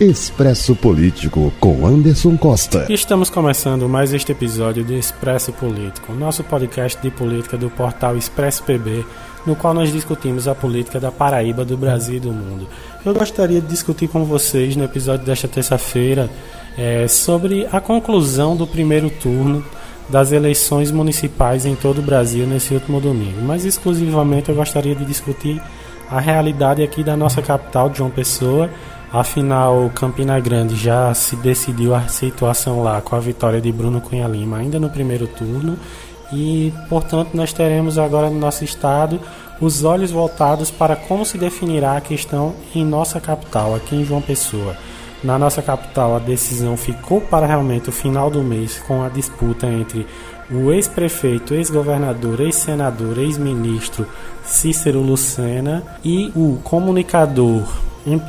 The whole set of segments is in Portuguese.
Expresso Político com Anderson Costa. Estamos começando mais este episódio do Expresso Político, nosso podcast de política do portal Expresso PB, no qual nós discutimos a política da Paraíba, do Brasil e do mundo. Eu gostaria de discutir com vocês no episódio desta terça-feira é, sobre a conclusão do primeiro turno das eleições municipais em todo o Brasil nesse último domingo, mas exclusivamente eu gostaria de discutir a realidade aqui da nossa capital, de João Pessoa Afinal, Campina Grande já se decidiu a situação lá com a vitória de Bruno Cunha Lima ainda no primeiro turno e, portanto, nós teremos agora no nosso estado os olhos voltados para como se definirá a questão em nossa capital, aqui em João Pessoa. Na nossa capital, a decisão ficou para realmente o final do mês com a disputa entre o ex-prefeito, ex-governador, ex-senador, ex-ministro Cícero Lucena e o comunicador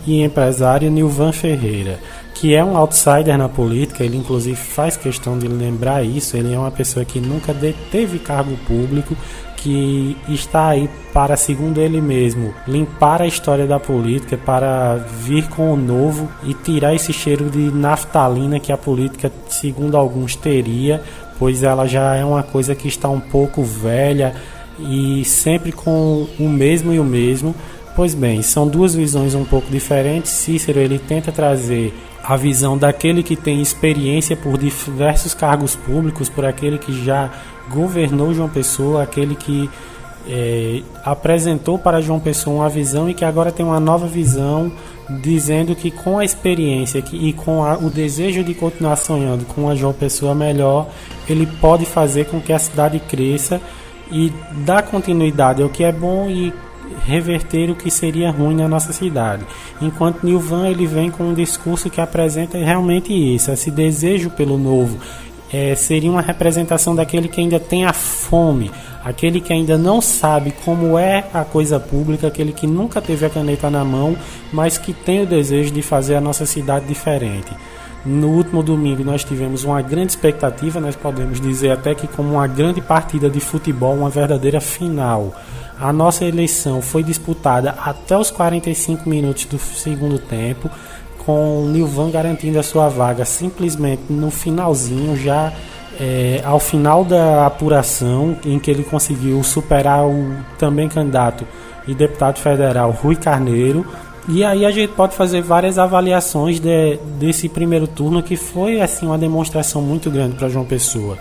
e empresário Nilvan Ferreira, que é um outsider na política, ele inclusive faz questão de lembrar isso, ele é uma pessoa que nunca teve cargo público, que está aí para, segundo ele mesmo, limpar a história da política, para vir com o novo e tirar esse cheiro de naftalina que a política, segundo alguns, teria, pois ela já é uma coisa que está um pouco velha e sempre com o mesmo e o mesmo Pois bem, são duas visões um pouco diferentes. Cícero ele tenta trazer a visão daquele que tem experiência por diversos cargos públicos, por aquele que já governou João Pessoa, aquele que é, apresentou para João Pessoa uma visão e que agora tem uma nova visão, dizendo que com a experiência que, e com a, o desejo de continuar sonhando com a João Pessoa melhor, ele pode fazer com que a cidade cresça e dar continuidade ao que é bom e reverter o que seria ruim na nossa cidade. Enquanto Nilvan ele vem com um discurso que apresenta realmente isso, esse desejo pelo novo. É, seria uma representação daquele que ainda tem a fome, aquele que ainda não sabe como é a coisa pública, aquele que nunca teve a caneta na mão, mas que tem o desejo de fazer a nossa cidade diferente. No último domingo nós tivemos uma grande expectativa, nós podemos dizer até que como uma grande partida de futebol, uma verdadeira final. A nossa eleição foi disputada até os 45 minutos do segundo tempo, com Nilvan garantindo a sua vaga simplesmente no finalzinho, já é, ao final da apuração, em que ele conseguiu superar o também candidato e deputado federal Rui Carneiro. E aí a gente pode fazer várias avaliações de, desse primeiro turno, que foi assim uma demonstração muito grande para João Pessoa.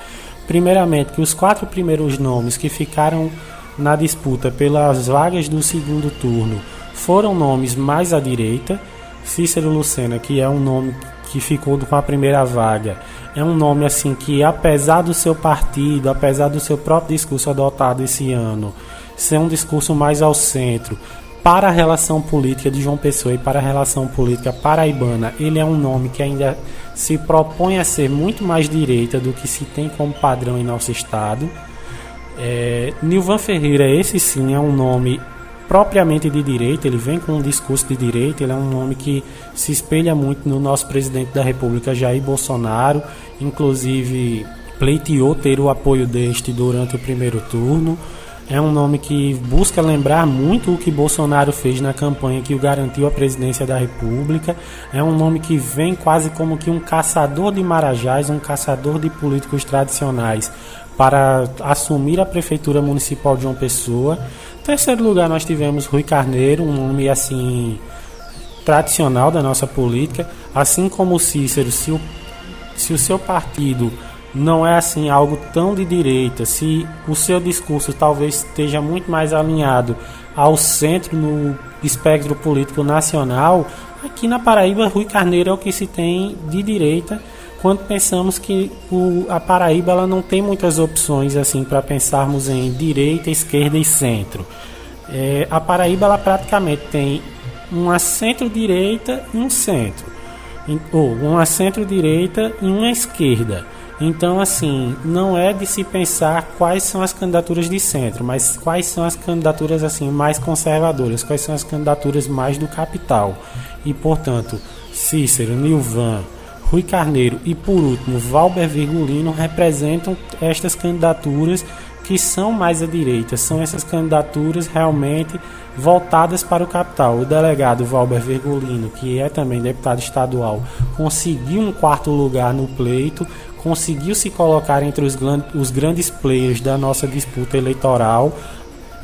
Primeiramente, que os quatro primeiros nomes que ficaram na disputa pelas vagas do segundo turno foram nomes mais à direita. Cícero Lucena, que é um nome que ficou com a primeira vaga, é um nome assim que, apesar do seu partido, apesar do seu próprio discurso adotado esse ano, ser um discurso mais ao centro, para a relação política de João Pessoa e para a relação política paraibana, ele é um nome que ainda se propõe a ser muito mais direita do que se tem como padrão em nosso estado. É, Nilvan Ferreira, esse sim é um nome propriamente de direita, ele vem com um discurso de direita, ele é um nome que se espelha muito no nosso presidente da República, Jair Bolsonaro, inclusive pleiteou ter o apoio deste durante o primeiro turno. É um nome que busca lembrar muito o que Bolsonaro fez na campanha que o garantiu a presidência da República. É um nome que vem quase como que um caçador de marajás, um caçador de políticos tradicionais para assumir a prefeitura municipal de João Pessoa. Em terceiro lugar, nós tivemos Rui Carneiro, um nome assim tradicional da nossa política, assim como o Cícero, se o, se o seu partido não é assim algo tão de direita, se o seu discurso talvez esteja muito mais alinhado ao centro no espectro político nacional, aqui na Paraíba Rui Carneiro é o que se tem de direita quando pensamos que o, a Paraíba ela não tem muitas opções assim para pensarmos em direita, esquerda e centro. É, a Paraíba ela praticamente tem uma centro-direita e um centro, ou uma centro-direita e uma esquerda. Então, assim, não é de se pensar quais são as candidaturas de centro, mas quais são as candidaturas assim mais conservadoras, quais são as candidaturas mais do capital. E, portanto, Cícero, Nilvan, Rui Carneiro e, por último, Valber Virgulino representam estas candidaturas que são mais à direita, são essas candidaturas realmente voltadas para o capital. O delegado Valber Vergolino, que é também deputado estadual, conseguiu um quarto lugar no pleito, conseguiu se colocar entre os, os grandes players da nossa disputa eleitoral,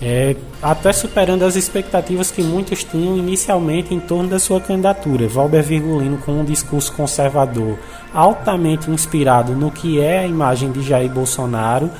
é, até superando as expectativas que muitos tinham inicialmente em torno da sua candidatura. Valber Virgulino com um discurso conservador altamente inspirado no que é a imagem de Jair Bolsonaro,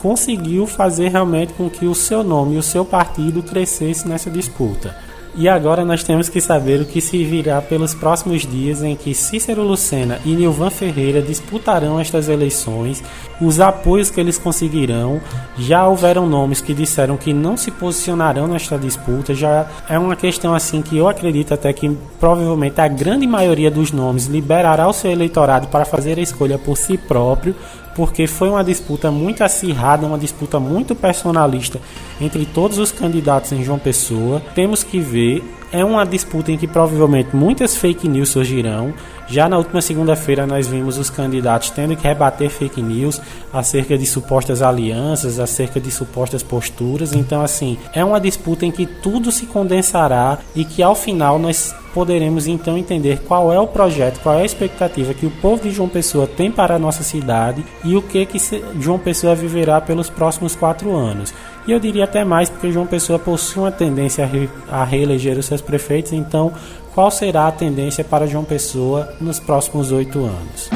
conseguiu fazer realmente com que o seu nome e o seu partido crescesse nessa disputa. E agora nós temos que saber o que se virá pelos próximos dias em que Cícero Lucena e Nilvan Ferreira disputarão estas eleições, os apoios que eles conseguirão. Já houveram nomes que disseram que não se posicionarão nesta disputa, já é uma questão assim que eu acredito até que provavelmente a grande maioria dos nomes liberará o seu eleitorado para fazer a escolha por si próprio, porque foi uma disputa muito acirrada, uma disputa muito personalista entre todos os candidatos em João Pessoa. Temos que ver, é uma disputa em que provavelmente muitas fake news surgirão. Já na última segunda-feira nós vimos os candidatos tendo que rebater fake news acerca de supostas alianças, acerca de supostas posturas. Então, assim, é uma disputa em que tudo se condensará e que ao final nós poderemos então entender qual é o projeto, qual é a expectativa que o povo de João Pessoa tem para a nossa cidade e o que que João Pessoa viverá pelos próximos quatro anos. E eu diria até mais, porque João Pessoa possui uma tendência a reeleger os seus prefeitos, então qual será a tendência para João Pessoa nos próximos oito anos?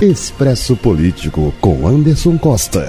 Expresso Político com Anderson Costa.